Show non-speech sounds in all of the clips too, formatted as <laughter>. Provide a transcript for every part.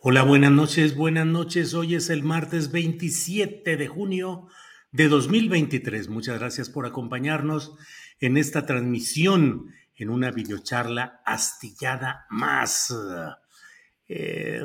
Hola, buenas noches, buenas noches. Hoy es el martes 27 de junio de 2023. Muchas gracias por acompañarnos en esta transmisión en una videocharla astillada más. Eh,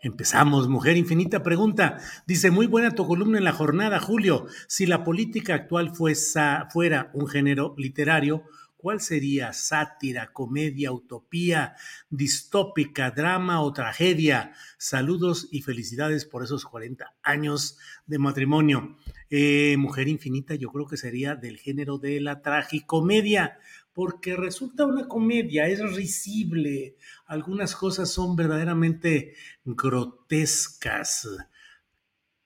empezamos, Mujer Infinita pregunta, dice, muy buena tu columna en la jornada, Julio, si la política actual fuesa, fuera un género literario, ¿Cuál sería? Sátira, comedia, utopía, distópica, drama o tragedia. Saludos y felicidades por esos 40 años de matrimonio. Eh, Mujer Infinita, yo creo que sería del género de la tragicomedia, porque resulta una comedia, es risible. Algunas cosas son verdaderamente grotescas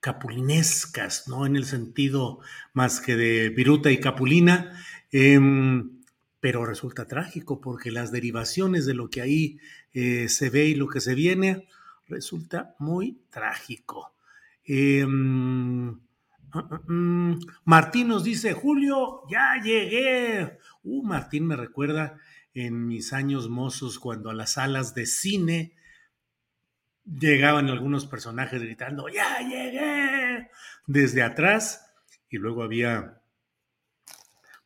capulinescas, ¿no? En el sentido más que de viruta y capulina. Em, pero resulta trágico porque las derivaciones de lo que ahí eh, se ve y lo que se viene resulta muy trágico. Em, ah, ah, mm, Martín nos dice, Julio, ya llegué. Uh, Martín me recuerda en mis años mozos cuando a las salas de cine llegaban algunos personajes gritando, ya llegué, desde atrás, y luego había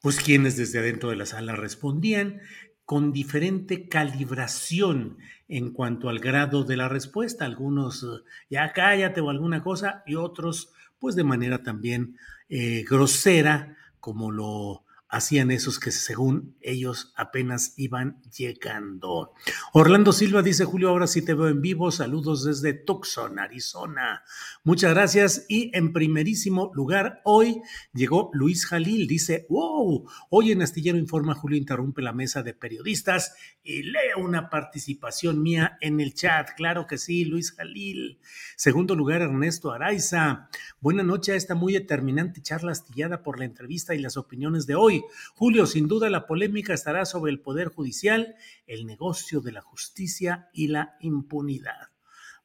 pues quienes desde adentro de la sala respondían con diferente calibración en cuanto al grado de la respuesta. Algunos eh, ya cállate o alguna cosa y otros pues de manera también eh, grosera como lo hacían esos que según ellos apenas iban llegando. Orlando Silva dice, Julio, ahora sí te veo en vivo. Saludos desde Tucson, Arizona. Muchas gracias. Y en primerísimo lugar, hoy llegó Luis Jalil. Dice, wow, hoy en Astillero Informa, Julio interrumpe la mesa de periodistas y lee una participación mía en el chat. Claro que sí, Luis Jalil. Segundo lugar, Ernesto Araiza. Buena noche a esta muy determinante charla astillada por la entrevista y las opiniones de hoy. Julio, sin duda la polémica estará sobre el Poder Judicial, el negocio de la justicia y la impunidad.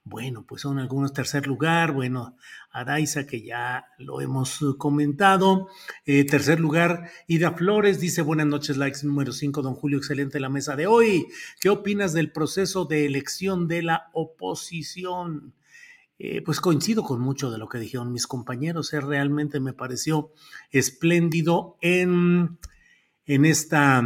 Bueno, pues son algunos tercer lugar, bueno, Araiza que ya lo hemos comentado. Eh, tercer lugar, Ida Flores dice buenas noches, likes número 5, don Julio, excelente la mesa de hoy. ¿Qué opinas del proceso de elección de la oposición? Eh, pues coincido con mucho de lo que dijeron mis compañeros. Eh, realmente me pareció espléndido en, en, esta,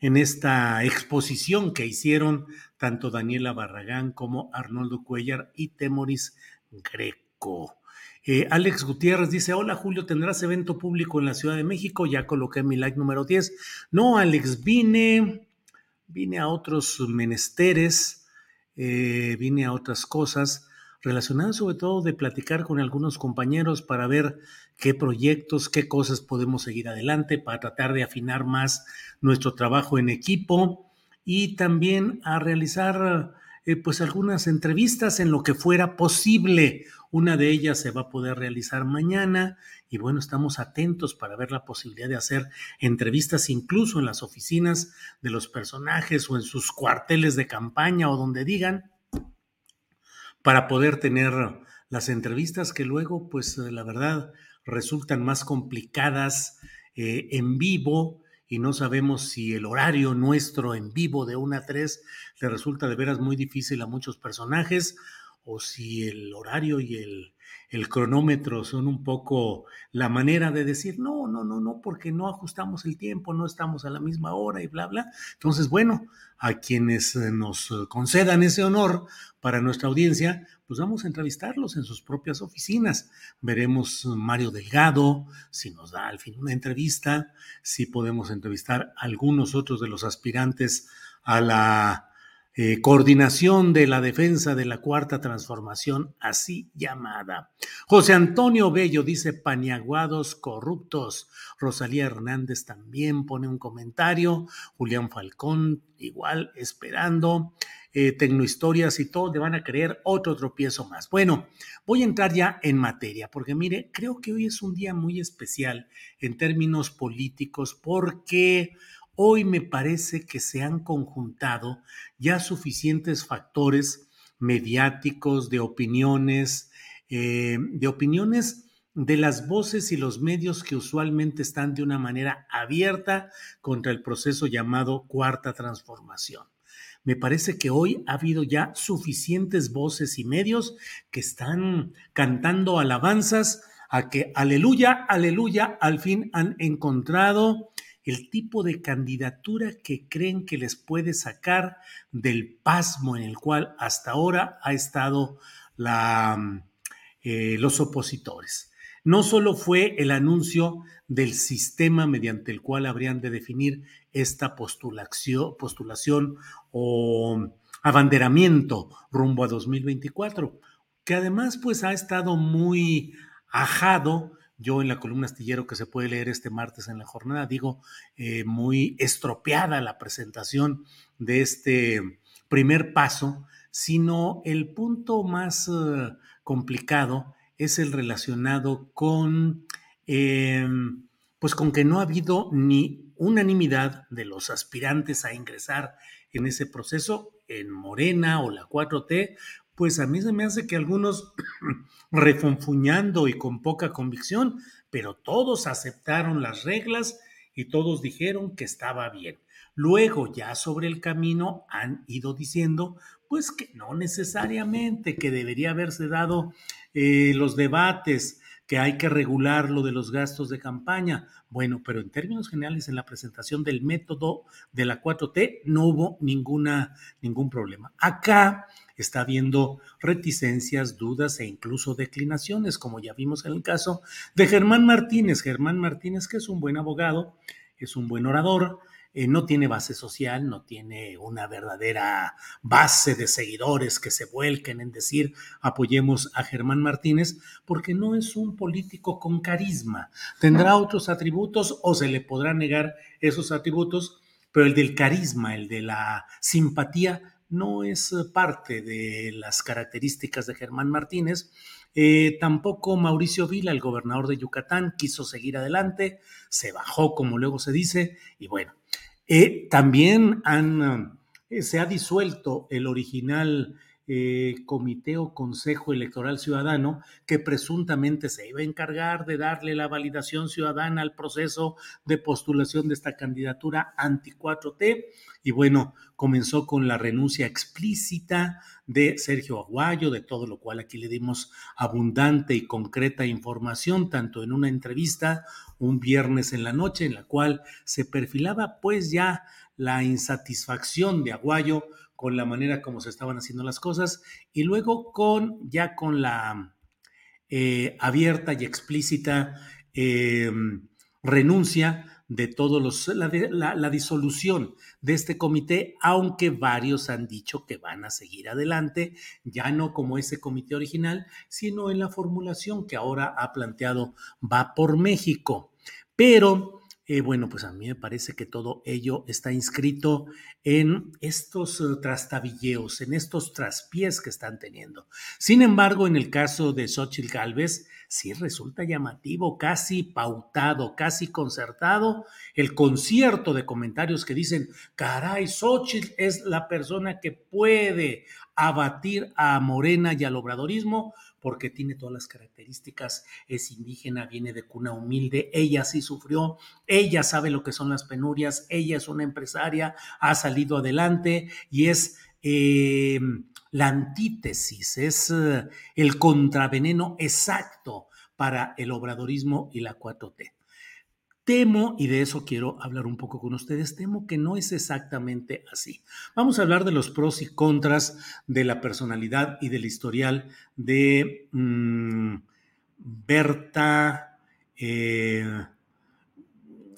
en esta exposición que hicieron tanto Daniela Barragán como Arnoldo Cuellar y Temoris Greco. Eh, Alex Gutiérrez dice, hola Julio, ¿tendrás evento público en la Ciudad de México? Ya coloqué mi like número 10. No, Alex, vine, vine a otros menesteres, vine a otras cosas relacionada sobre todo de platicar con algunos compañeros para ver qué proyectos, qué cosas podemos seguir adelante, para tratar de afinar más nuestro trabajo en equipo y también a realizar eh, pues algunas entrevistas en lo que fuera posible. Una de ellas se va a poder realizar mañana y bueno, estamos atentos para ver la posibilidad de hacer entrevistas incluso en las oficinas de los personajes o en sus cuarteles de campaña o donde digan para poder tener las entrevistas que luego, pues eh, la verdad, resultan más complicadas eh, en vivo y no sabemos si el horario nuestro en vivo de 1 a 3 le resulta de veras muy difícil a muchos personajes o si el horario y el, el cronómetro son un poco la manera de decir, no, no, no, no, porque no ajustamos el tiempo, no estamos a la misma hora y bla, bla. Entonces, bueno, a quienes eh, nos concedan ese honor para nuestra audiencia, pues vamos a entrevistarlos en sus propias oficinas. Veremos Mario Delgado, si nos da al fin una entrevista, si podemos entrevistar a algunos otros de los aspirantes a la eh, coordinación de la defensa de la cuarta transformación, así llamada. José Antonio Bello dice paniaguados corruptos. Rosalía Hernández también pone un comentario. Julián Falcón igual esperando. Eh, tecnohistorias y todo, le van a creer otro tropiezo más. Bueno, voy a entrar ya en materia, porque mire, creo que hoy es un día muy especial en términos políticos, porque Hoy me parece que se han conjuntado ya suficientes factores mediáticos, de opiniones, eh, de opiniones de las voces y los medios que usualmente están de una manera abierta contra el proceso llamado cuarta transformación. Me parece que hoy ha habido ya suficientes voces y medios que están cantando alabanzas a que aleluya, aleluya, al fin han encontrado el tipo de candidatura que creen que les puede sacar del pasmo en el cual hasta ahora ha estado mm, eh, los opositores. No solo fue el anuncio del sistema mediante el cual habrían de definir esta postulación, postulación o abanderamiento rumbo a 2024, que además pues ha estado muy ajado yo en la columna astillero que se puede leer este martes en la jornada digo eh, muy estropeada la presentación de este primer paso, sino el punto más eh, complicado es el relacionado con, em, pues con que no ha habido ni unanimidad de los aspirantes a ingresar en ese proceso en Morena o la 4T, pues a mí se me hace que algunos <clears throat> refunfuñando y con poca convicción, pero todos aceptaron las reglas y todos dijeron que estaba bien. Luego, ya sobre el camino, han ido diciendo, pues que no necesariamente, que debería haberse dado eh, los debates, que hay que regular lo de los gastos de campaña. Bueno, pero en términos generales, en la presentación del método de la 4T no hubo ninguna, ningún problema. Acá está habiendo reticencias, dudas e incluso declinaciones, como ya vimos en el caso de Germán Martínez. Germán Martínez, que es un buen abogado, es un buen orador, eh, no tiene base social, no tiene una verdadera base de seguidores que se vuelquen en decir apoyemos a Germán Martínez, porque no es un político con carisma. Tendrá otros atributos o se le podrá negar esos atributos, pero el del carisma, el de la simpatía, no es parte de las características de Germán Martínez. Eh, tampoco Mauricio Vila, el gobernador de Yucatán, quiso seguir adelante, se bajó, como luego se dice, y bueno, eh, también han, se ha disuelto el original comité o consejo electoral ciudadano que presuntamente se iba a encargar de darle la validación ciudadana al proceso de postulación de esta candidatura anti 4T. Y bueno, comenzó con la renuncia explícita de Sergio Aguayo, de todo lo cual aquí le dimos abundante y concreta información, tanto en una entrevista un viernes en la noche, en la cual se perfilaba pues ya la insatisfacción de Aguayo con la manera como se estaban haciendo las cosas, y luego con ya con la eh, abierta y explícita eh, renuncia de todos los, la, disolución de este comité, aunque varios han dicho que van a seguir adelante, ya no como ese comité original, sino en la formulación que ahora ha planteado Va por México. Pero eh, bueno, pues a mí me parece que todo ello está inscrito en estos eh, trastabilleos, en estos traspiés que están teniendo. Sin embargo, en el caso de Xochitl Galvez, sí resulta llamativo, casi pautado, casi concertado, el concierto de comentarios que dicen, caray, Xochitl es la persona que puede abatir a Morena y al obradorismo, porque tiene todas las características, es indígena, viene de cuna humilde, ella sí sufrió, ella sabe lo que son las penurias, ella es una empresaria, ha salido adelante y es eh, la antítesis, es eh, el contraveneno exacto para el obradorismo y la 4T. Temo, y de eso quiero hablar un poco con ustedes, temo que no es exactamente así. Vamos a hablar de los pros y contras de la personalidad y del historial de mm, Berta eh,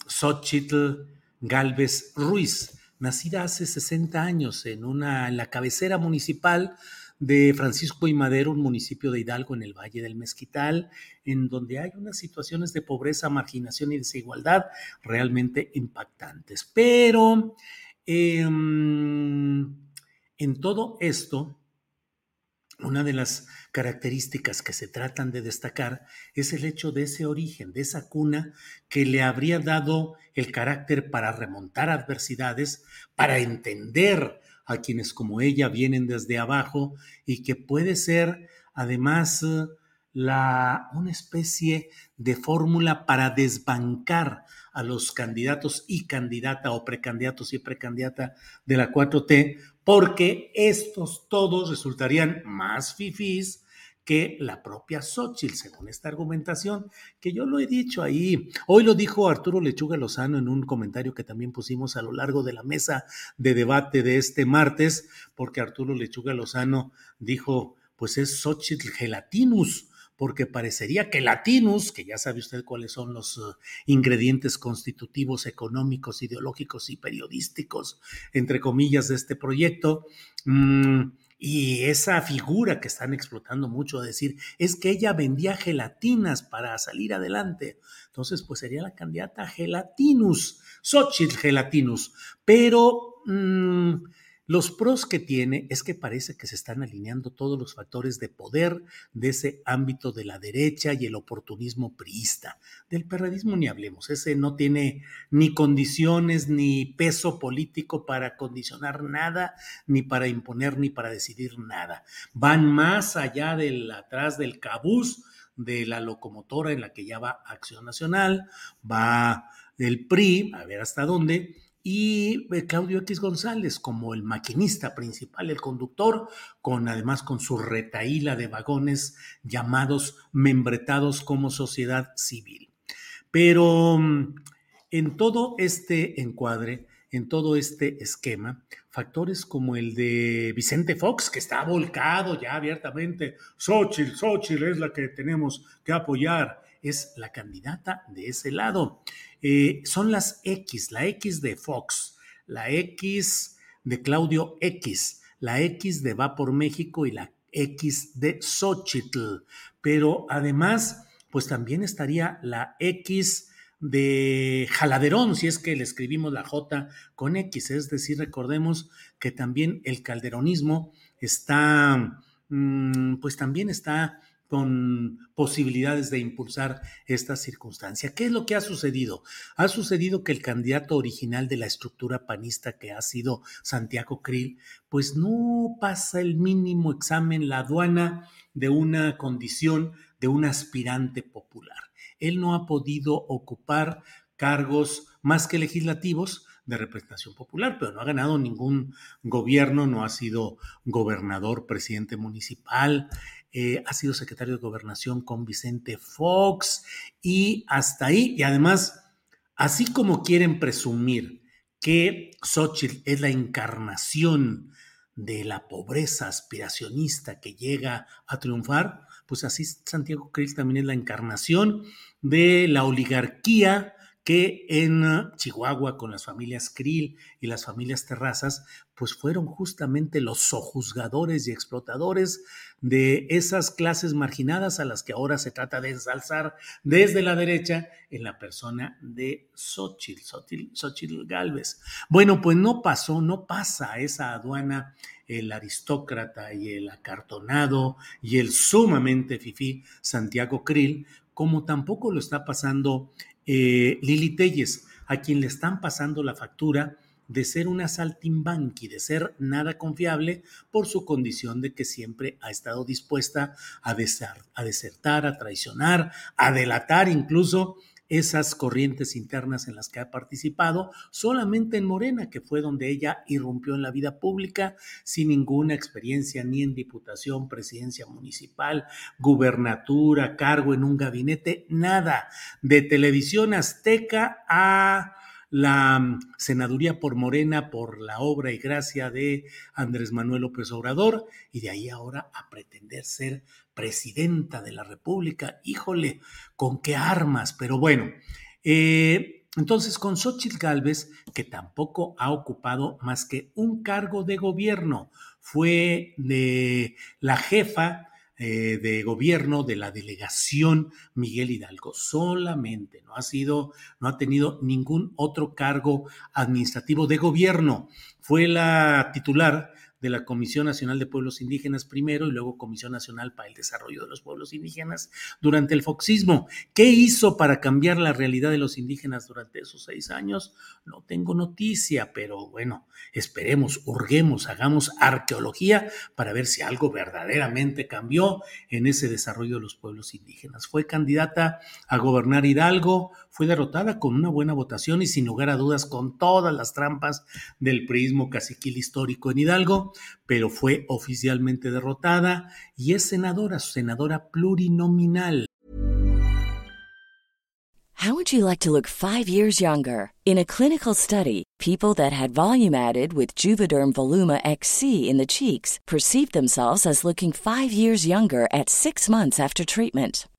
Xochitl Galvez Ruiz, nacida hace 60 años en, una, en la cabecera municipal de Francisco y Madero, un municipio de Hidalgo en el Valle del Mezquital, en donde hay unas situaciones de pobreza, marginación y desigualdad realmente impactantes. Pero em, en todo esto, una de las características que se tratan de destacar es el hecho de ese origen, de esa cuna que le habría dado el carácter para remontar adversidades, para entender a quienes como ella vienen desde abajo y que puede ser además la, una especie de fórmula para desbancar a los candidatos y candidata o precandidatos y precandidata de la 4T, porque estos todos resultarían más fifís que la propia Xochitl, según esta argumentación, que yo lo he dicho ahí. Hoy lo dijo Arturo Lechuga Lozano en un comentario que también pusimos a lo largo de la mesa de debate de este martes, porque Arturo Lechuga Lozano dijo, pues es Xochitl gelatinus, porque parecería que Latinus, que ya sabe usted cuáles son los uh, ingredientes constitutivos, económicos, ideológicos y periodísticos, entre comillas, de este proyecto, mmm, y esa figura que están explotando mucho, decir, es que ella vendía gelatinas para salir adelante. Entonces, pues sería la candidata Gelatinus, Xochitl Gelatinus. Pero mmm, los pros que tiene es que parece que se están alineando todos los factores de poder de ese ámbito de la derecha y el oportunismo priista. Del perredismo ni hablemos, ese no tiene ni condiciones ni peso político para condicionar nada, ni para imponer, ni para decidir nada. Van más allá del atrás del cabuz de la locomotora en la que ya va Acción Nacional, va el PRI, a ver hasta dónde, y eh, Claudio X González como el maquinista principal, el conductor, con además con su retaíla de vagones llamados membretados como sociedad civil. Pero mm, en todo este encuadre, en todo este esquema, factores como el de Vicente Fox, que está volcado ya abiertamente, Xochitl, Xochitl es la que tenemos que apoyar, es la candidata de ese lado. Eh, son las X, la X de Fox, la X de Claudio X, la X de Va por México y la X de Xochitl. Pero además, pues también estaría la X de Jaladerón, si es que le escribimos la J con X, es decir, recordemos que también el calderonismo está, mm, pues también está con posibilidades de impulsar esta circunstancia. ¿Qué es lo que ha sucedido? Ha sucedido que el candidato original de la estructura panista que ha sido Santiago Krill, pues no pasa el mínimo examen, la aduana de una condición de un aspirante popular. Él no ha podido ocupar cargos más que legislativos, de representación popular, pero no ha ganado ningún gobierno, no ha sido gobernador, presidente municipal, eh, ha sido secretario de gobernación con Vicente Fox y hasta ahí. Y además, así como quieren presumir que Xochitl es la encarnación de la pobreza aspiracionista que llega a triunfar, pues así Santiago Krill también es la encarnación de la oligarquía que en uh, Chihuahua con las familias Krill y las familias Terrazas, pues fueron justamente los sojuzgadores y explotadores de esas clases marginadas a las que ahora se trata de ensalzar desde la derecha en la persona de Xochitl, Xochitl, Galvez. Bueno, pues no pasó, no pasa esa aduana el aristócrata y el acartonado y el sumamente fifí Santiago Krill, como tampoco lo está pasando eh, Lili Telles, a quien le están pasando la factura de ser una saltimbanqui, de ser nada confiable por su condición de que siempre ha estado dispuesta a, a desertar, a traicionar, a delatar incluso esas corrientes internas en las que ha participado, solamente en Morena, que fue donde ella irrumpió en la vida pública sin ninguna experiencia ni en diputación, presidencia municipal, gubernatura, cargo en un gabinete, nada. De televisión azteca a la mm, senaduría por Morena por la obra y gracia de Andrés Manuel López Obrador y de ahí ahora a pretender ser presidenta de la República. Híjole, ¿con qué armas? Pero bueno, eh, entonces con Xochitl Gálvez, que tampoco ha ocupado más que un cargo de gobierno, fue de la jefa eh, de gobierno de la delegación Miguel Hidalgo, solamente, no ha sido, no ha tenido ningún otro cargo administrativo de gobierno. Fue la titular de la Comisión Nacional de Pueblos Indígenas primero y luego Comisión Nacional para el Desarrollo de los Pueblos Indígenas durante el foxismo. ¿Qué hizo para cambiar la realidad de los indígenas durante esos seis años? No tengo noticia, pero bueno, esperemos, hurguemos, hagamos arqueología para ver si algo verdaderamente cambió en ese desarrollo de los pueblos indígenas. Fue candidata a gobernar Hidalgo, fue derrotada con una buena votación y sin lugar a dudas con todas las trampas del prismo caciquil histórico en Hidalgo, pero fue oficialmente derrotada y es senadora, senadora plurinominal. How would you like to look five years younger? In a clinical study, people that had volume added with Juvederm Voluma XC in the cheeks perceived themselves as looking five years younger at six months after treatment.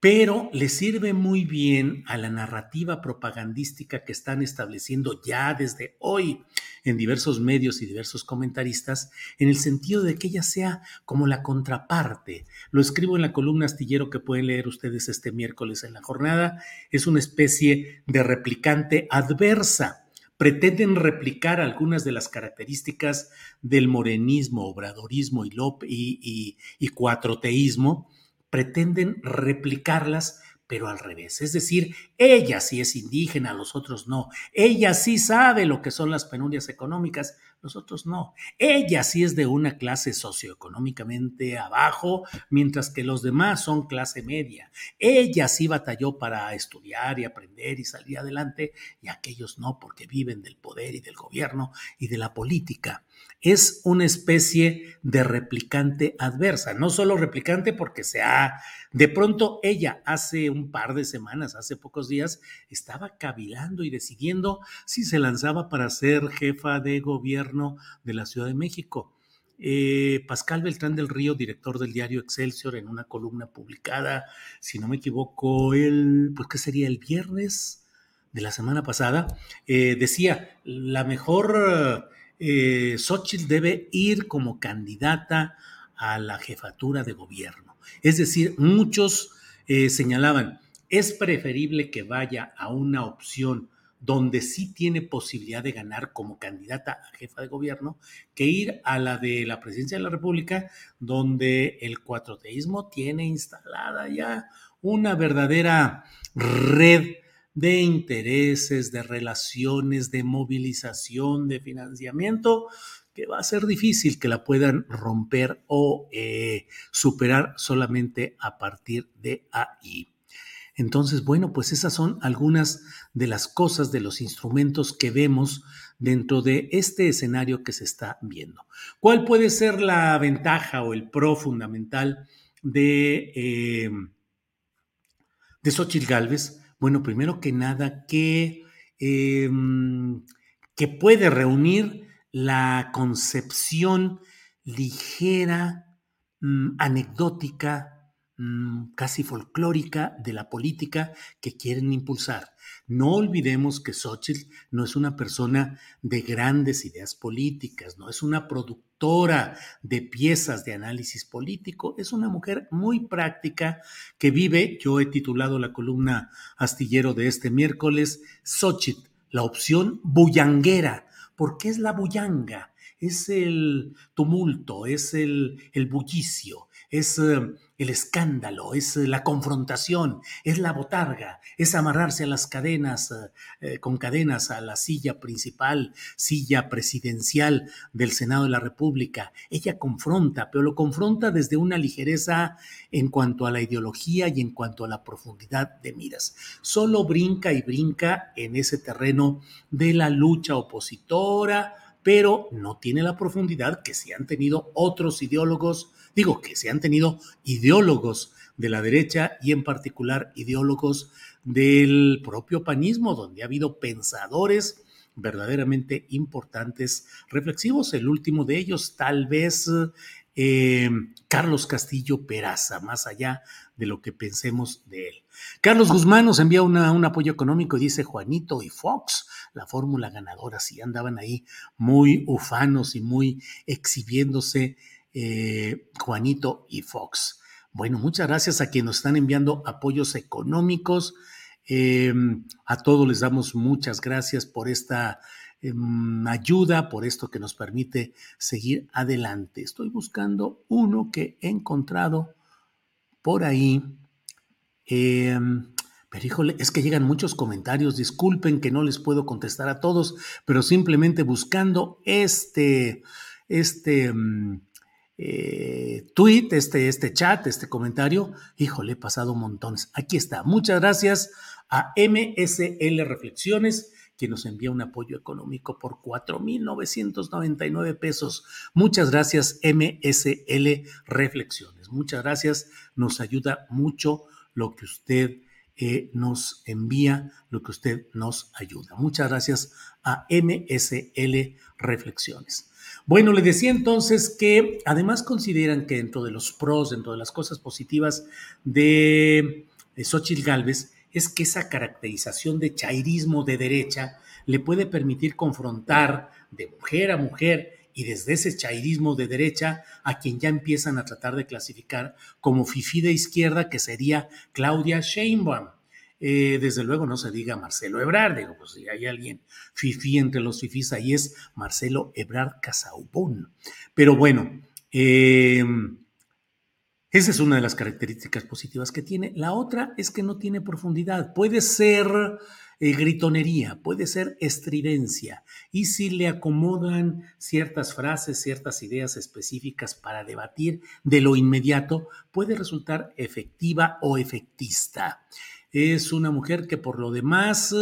Pero le sirve muy bien a la narrativa propagandística que están estableciendo ya desde hoy en diversos medios y diversos comentaristas, en el sentido de que ella sea como la contraparte. Lo escribo en la columna astillero que pueden leer ustedes este miércoles en la jornada. Es una especie de replicante adversa pretenden replicar algunas de las características del morenismo, obradorismo y, y, y, cuatroteísmo, pretenden replicarlas pero al revés. Es decir, ella sí es indígena, los otros no. Ella sí sabe lo que son las penurias económicas, los otros no. Ella sí es de una clase socioeconómicamente abajo, mientras que los demás son clase media. Ella sí batalló para estudiar y aprender y salir adelante, y aquellos no, porque viven del poder y del gobierno y de la política es una especie de replicante adversa, no solo replicante porque se ha, de pronto ella hace un par de semanas, hace pocos días, estaba cavilando y decidiendo si se lanzaba para ser jefa de gobierno de la Ciudad de México. eh, Pascal Beltrán del Río, director del diario Excelsior, en una columna publicada, si no me equivoco, el, pues ¿qué sería? El viernes de la semana pasada, eh, decía, la mejor eh, Xochitl debe ir como candidata a la jefatura de gobierno. Es decir, muchos eh, señalaban, es preferible que vaya a una opción donde sí tiene posibilidad de ganar como candidata a jefa de gobierno, que ir a la de la presidencia de la República, donde el cuatroteísmo tiene instalada ya una verdadera red de intereses, de relaciones, de movilización, de financiamiento, que va a ser difícil que la puedan romper o eh, superar solamente a partir de ahí. Entonces, bueno, pues esas son algunas de las cosas, de los instrumentos que vemos dentro de este escenario que se está viendo. ¿Cuál puede ser la ventaja o el pro fundamental de, eh, de Xochitl Galvez? Bueno, primero que nada, que, em, que puede reunir la concepción ligera, mm, anecdótica, Mm, casi folclórica de la política que quieren impulsar. No olvidemos que Xochitl no es una persona de grandes ideas políticas, no es una productora de piezas de análisis político, es una mujer muy práctica que vive, yo he titulado la columna astillero de este miércoles, Xochitl, la opción bullanguera. ¿Por qué es la bullanga? Es el tumulto, es el, el bullicio, es eh, el escándalo, es eh, la confrontación, es la botarga, es amarrarse a las cadenas, eh, con cadenas a la silla principal, silla presidencial del Senado de la República. Ella confronta, pero lo confronta desde una ligereza en cuanto a la ideología y en cuanto a la profundidad de miras. Solo brinca y brinca en ese terreno de la lucha opositora, pero no tiene la profundidad que sí han tenido otros ideólogos Digo que se han tenido ideólogos de la derecha y en particular ideólogos del propio panismo, donde ha habido pensadores verdaderamente importantes, reflexivos. El último de ellos, tal vez eh, Carlos Castillo Peraza, más allá de lo que pensemos de él. Carlos Guzmán nos envía un apoyo económico y dice Juanito y Fox, la fórmula ganadora, si andaban ahí muy ufanos y muy exhibiéndose eh, Juanito y Fox. Bueno, muchas gracias a quienes nos están enviando apoyos económicos. Em, a todos les damos muchas gracias por esta em, ayuda, por esto que nos permite seguir adelante. Estoy buscando uno que he encontrado por ahí. Em, pero híjole, es que llegan muchos comentarios. Disculpen que no les puedo contestar a todos, pero simplemente buscando este, este, eh, tweet, este, este chat, este comentario. Híjole, he pasado montones. Aquí está. Muchas gracias a MSL Reflexiones, que nos envía un apoyo económico por 4.999 pesos. Muchas gracias, MSL Reflexiones. Muchas gracias. Nos ayuda mucho lo que usted eh, nos envía, lo que usted nos ayuda. Muchas gracias a MSL Reflexiones. Bueno, le decía entonces que además consideran que dentro de los pros, dentro de las cosas positivas de Xochitl Galvez, es que esa caracterización de chairismo de derecha le puede permitir confrontar de mujer a mujer y desde ese chairismo de derecha a quien ya empiezan a tratar de clasificar como fifí de izquierda, que sería Claudia Sheinbaum. Eh, desde luego no se diga Marcelo Ebrard, digo, pues si hay alguien fifí entre los fifís, ahí es Marcelo Ebrard Casaubón. Pero bueno, eh, esa es una de las características positivas que tiene. La otra es que no tiene profundidad. Puede ser eh, gritonería, puede ser estridencia. Y si le acomodan ciertas frases, ciertas ideas específicas para debatir de lo inmediato, puede resultar efectiva o efectista. Es una mujer que por lo demás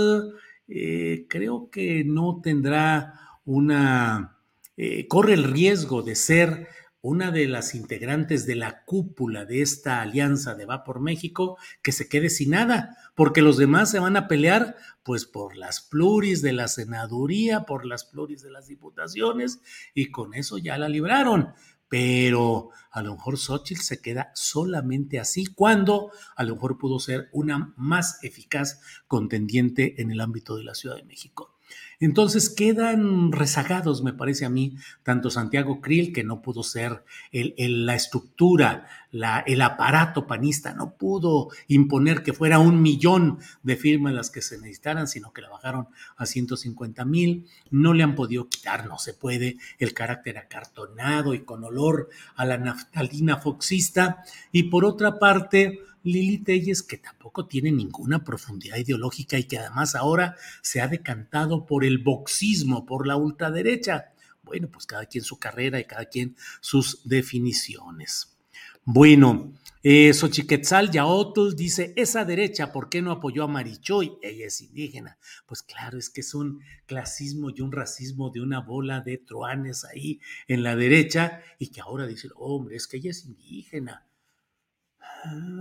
eh, creo que no tendrá una, eh, corre el riesgo de ser una de las integrantes de la cúpula de esta alianza de Va por México que se quede sin nada, porque los demás se van a pelear pues por las pluris de la senaduría, por las pluris de las diputaciones, y con eso ya la libraron pero a lo mejor Xochitl se queda solamente así cuando a lo mejor pudo ser una más eficaz contendiente en el ámbito de la Ciudad de México. Entonces quedan rezagados, me parece a mí, tanto Santiago Krill, que no pudo ser la estructura, la, el aparato panista, no pudo imponer que fuera un millón de firmas las que se necesitaran, sino que la bajaron a 150 mil. No le han podido quitar, no se puede, el carácter acartonado y con olor a la naftalina foxista. Y por otra parte, Lili Telles, que tampoco tiene ninguna profundidad ideológica y que además ahora se ha decantado por el boxismo, por la ultraderecha. Bueno, pues cada quien su carrera y cada quien sus definiciones. Bueno, eh, Xochiquetzal Yaotl dice, esa derecha, ¿por qué no apoyó a Marichoy? Ella es indígena. Pues claro, es que es un clasismo y un racismo de una bola de truanes ahí en la derecha y que ahora dicen, hombre, es que ella es indígena.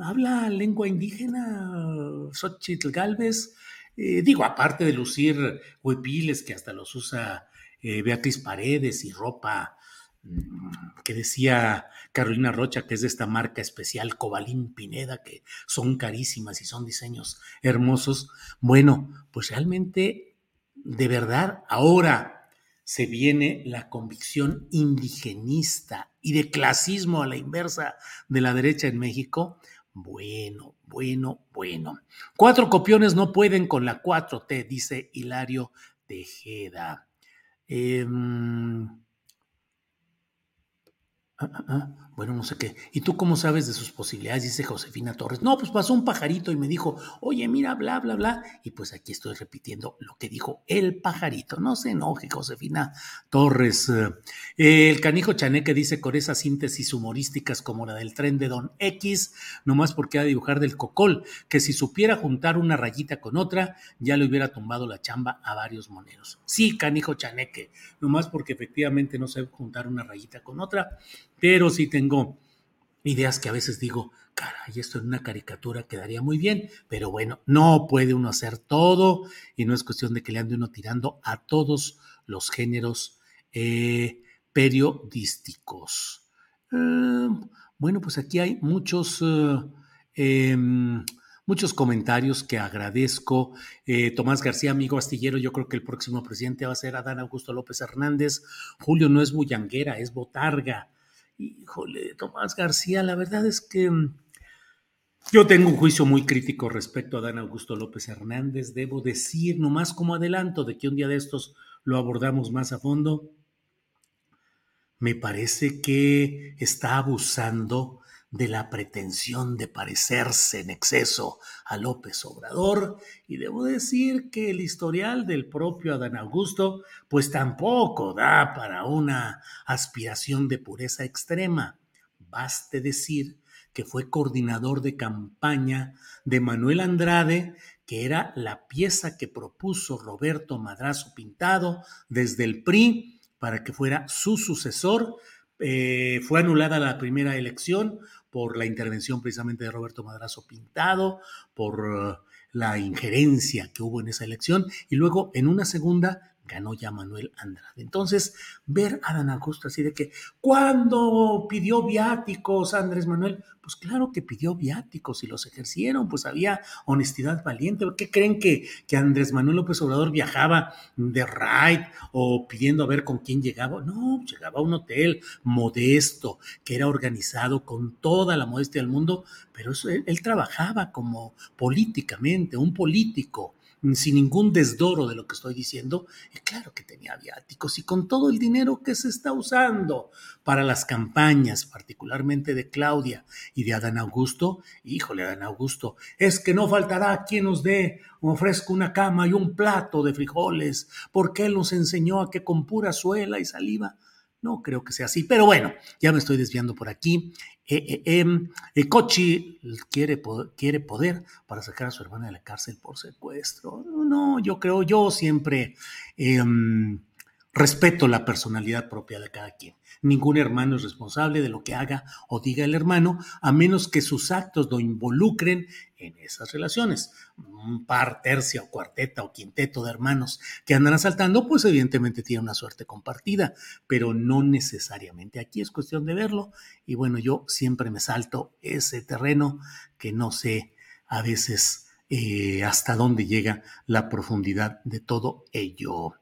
Habla lengua indígena, Xochitl Galvez. Eh, digo, aparte de lucir huepiles que hasta los usa eh, Beatriz Paredes y ropa mm, que decía Carolina Rocha, que es de esta marca especial Cobalín Pineda, que son carísimas y son diseños hermosos. Bueno, pues realmente, de verdad, ahora se viene la convicción indigenista y de clasismo a la inversa de la derecha en México, bueno, bueno, bueno. Cuatro copiones no pueden con la 4T, dice Hilario Tejeda. Eh, Ah, ah, ah, bueno, no sé qué. ¿Y tú cómo sabes de sus posibilidades? Dice Josefina Torres. No, pues pasó un pajarito y me dijo, oye, mira, bla, bla, bla. Y pues aquí estoy repitiendo lo que dijo el pajarito. No se enoje, Josefina Torres. Eh, el canijo chaneque dice con esas síntesis humorísticas como la del tren de Don X, nomás porque ha de dibujar del cocol, que si supiera juntar una rayita con otra, ya le hubiera tumbado la chamba a varios moneros. Sí, canijo chaneque, nomás porque efectivamente no sabe juntar una rayita con otra pero sí tengo ideas que a veces digo, caray, esto en una caricatura quedaría muy bien, pero bueno, no puede uno hacer todo y no es cuestión de que le ande uno tirando a todos los géneros eh, periodísticos. Eh, bueno, pues aquí hay muchos... Eh, em, muchos comentarios que agradezco. Tomás García, amigo astillero, yo creo que el próximo presidente va a ser Adán Augusto López Hernández. Julio no es bullanguera, es botarga. Híjole, Tomás García, la verdad es que mm, yo tengo un juicio muy crítico respecto a Dan Augusto López Hernández. Debo decir, nomás como adelanto, de que un día de estos lo abordamos más a fondo. Me parece que está abusando de la pretensión de parecerse en exceso a López Obrador, y debo decir que el historial del propio Adán Augusto, pues tampoco da para una aspiración de pureza extrema. Baste decir que fue coordinador de campaña de Manuel Andrade, que era la pieza que propuso Roberto Madrazo Pintado desde el PRI para que fuera su sucesor. Eh, fue anulada la primera elección por la intervención precisamente de Roberto Madrazo Pintado, por uh, la injerencia que hubo en esa elección, y luego en una segunda ganó ya Manuel Andrade. Entonces, ver a Dan Augusto así de que, ¿cuándo pidió viáticos Andrés Manuel? Pues claro que pidió viáticos y los ejercieron, pues había honestidad valiente. ¿Por qué creen que, que Andrés Manuel López Obrador viajaba de ride o pidiendo a ver con quién llegaba? No, llegaba a un hotel modesto que era organizado con toda la modestia del mundo, pero él trabajaba como políticamente, un político sin ningún desdoro de lo que estoy diciendo, y claro que tenía viáticos y con todo el dinero que se está usando para las campañas, particularmente de Claudia y de Adán Augusto, híjole, Adán Augusto, es que no faltará quien nos dé, ofrezca una cama y un plato de frijoles, porque él nos enseñó a que con pura suela y saliva no creo que sea así, pero bueno, ya me estoy desviando por aquí. Eh, eh, eh, Cochi quiere, quiere poder para sacar a su hermana de la cárcel por secuestro. No, yo creo, yo siempre em, respeto la personalidad propia de cada quien. Ningún hermano es responsable de lo que haga o diga el hermano, a menos que sus actos lo involucren en esas relaciones. Un par, tercia o cuarteta o quinteto de hermanos que andan asaltando, pues evidentemente tiene una suerte compartida, pero no necesariamente. Aquí es cuestión de verlo y bueno, yo siempre me salto ese terreno que no sé a veces eh, hasta dónde llega la profundidad de todo ello.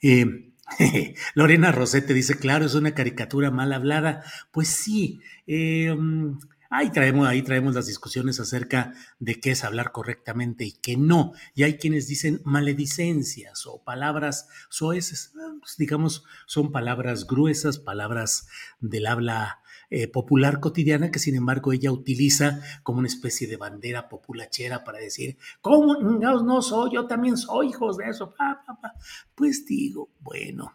Eh, <laughs> Lorena Rosete dice, claro, es una caricatura mal hablada. Pues sí, eh, ahí, traemos, ahí traemos las discusiones acerca de qué es hablar correctamente y qué no. Y hay quienes dicen maledicencias o palabras soeces, ah, pues digamos, son palabras gruesas, palabras del habla eh, popular cotidiana que sin embargo ella utiliza como una especie de bandera populachera para decir, ¿cómo no, no soy? Yo también soy hijos de eso. Pues digo, bueno,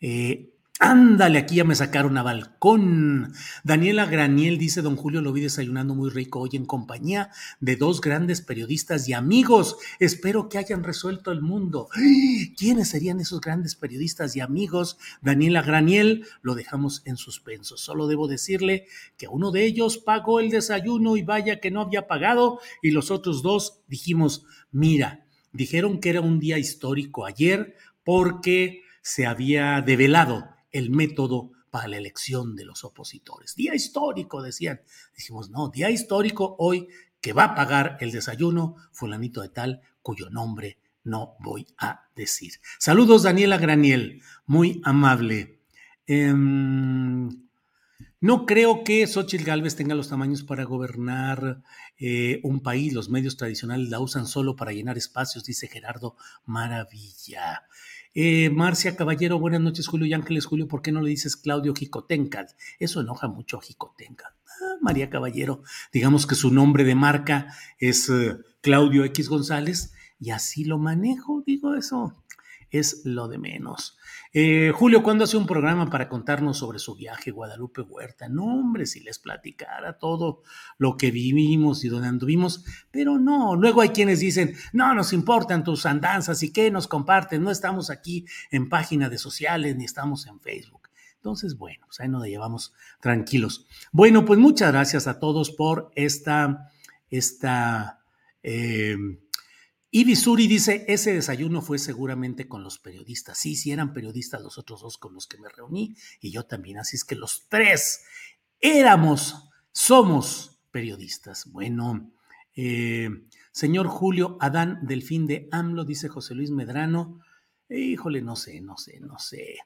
eh, Ándale, aquí ya me sacaron a balcón. Daniela Graniel dice, don Julio, lo vi desayunando muy rico hoy en compañía de dos grandes periodistas y amigos. Espero que hayan resuelto el mundo. ¿Quiénes serían esos grandes periodistas y amigos? Daniela Graniel, lo dejamos en suspenso. Solo debo decirle que uno de ellos pagó el desayuno y vaya que no había pagado y los otros dos dijimos, mira, dijeron que era un día histórico ayer porque se había develado el método para la elección de los opositores. Día histórico, decían. Dijimos, no, día histórico hoy que va a pagar el desayuno fulanito de tal cuyo nombre no voy a decir. Saludos, Daniela Graniel, muy amable. Em, no creo que Xochitl Galvez tenga los tamaños para gobernar eh, un país. Los medios tradicionales la usan solo para llenar espacios, dice Gerardo Maravilla. Eh, Marcia Caballero, buenas noches, Julio y Ángeles. Julio, ¿por qué no le dices Claudio Jicotencal? Eso enoja mucho a Jicotencal. Ah, María Caballero, digamos que su nombre de marca es eh, Claudio X González y así lo manejo, digo eso es lo de menos. Eh, Julio, ¿cuándo hace un programa para contarnos sobre su viaje Guadalupe Huerta? No, hombre, si les platicara todo lo que vivimos y donde anduvimos, pero no, luego hay quienes dicen, no nos importan tus andanzas y qué nos comparten, no estamos aquí en páginas de sociales ni estamos en Facebook. Entonces, bueno, pues ahí nos llevamos tranquilos. Bueno, pues muchas gracias a todos por esta, esta, eh, y dice, ese desayuno fue seguramente con los periodistas. Sí, sí eran periodistas los otros dos con los que me reuní y yo también. Así es que los tres éramos, somos periodistas. Bueno, eh, señor Julio Adán Delfín de AMLO, dice José Luis Medrano. híjole, no sé, no sé, no sé.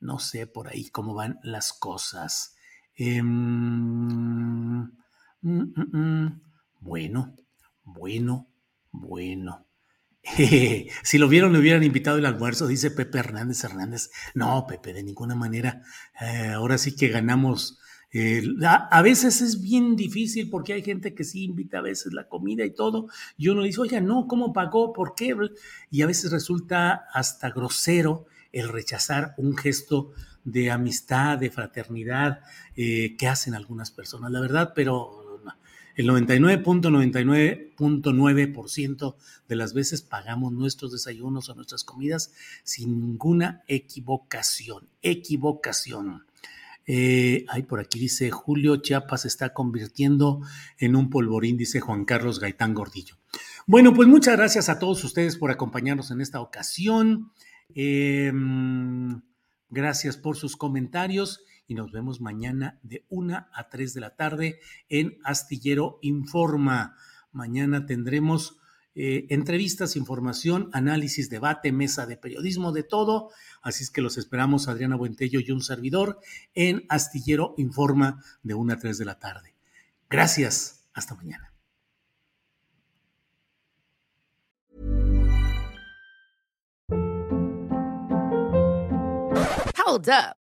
No sé por ahí cómo van las cosas. Em, mm, mm, mm. bueno, bueno, bueno. <laughs> si lo vieron, le hubieran invitado el almuerzo, dice Pepe Hernández Hernández. No, Pepe, de ninguna manera. Eh, ahora sí que ganamos. A, veces es bien difícil porque hay gente que sí invita a veces la comida y todo, y uno dice, oiga, no, ¿cómo pagó? ¿Por qué? Y a veces resulta hasta grosero el rechazar un gesto de amistad, de fraternidad eh, que hacen algunas personas, la verdad, pero el 99.99.9% de las veces pagamos nuestros desayunos o nuestras comidas sin ninguna equivocación. Equivocación. Eh, ay, por aquí dice Julio Chiapas se está convirtiendo en un polvorín, dice Juan Carlos Gaitán Gordillo. Bueno, pues muchas gracias a todos ustedes por acompañarnos en esta ocasión. Em, gracias por sus comentarios y nos vemos mañana de 1 a 3 de la tarde en Astillero Informa. Mañana tendremos eh, entrevistas, información, análisis, debate, mesa de periodismo, de todo. Así es que los esperamos, Adriana Buentello y un servidor, en Astillero Informa de 1 a 3 de la tarde. Gracias. Hasta mañana.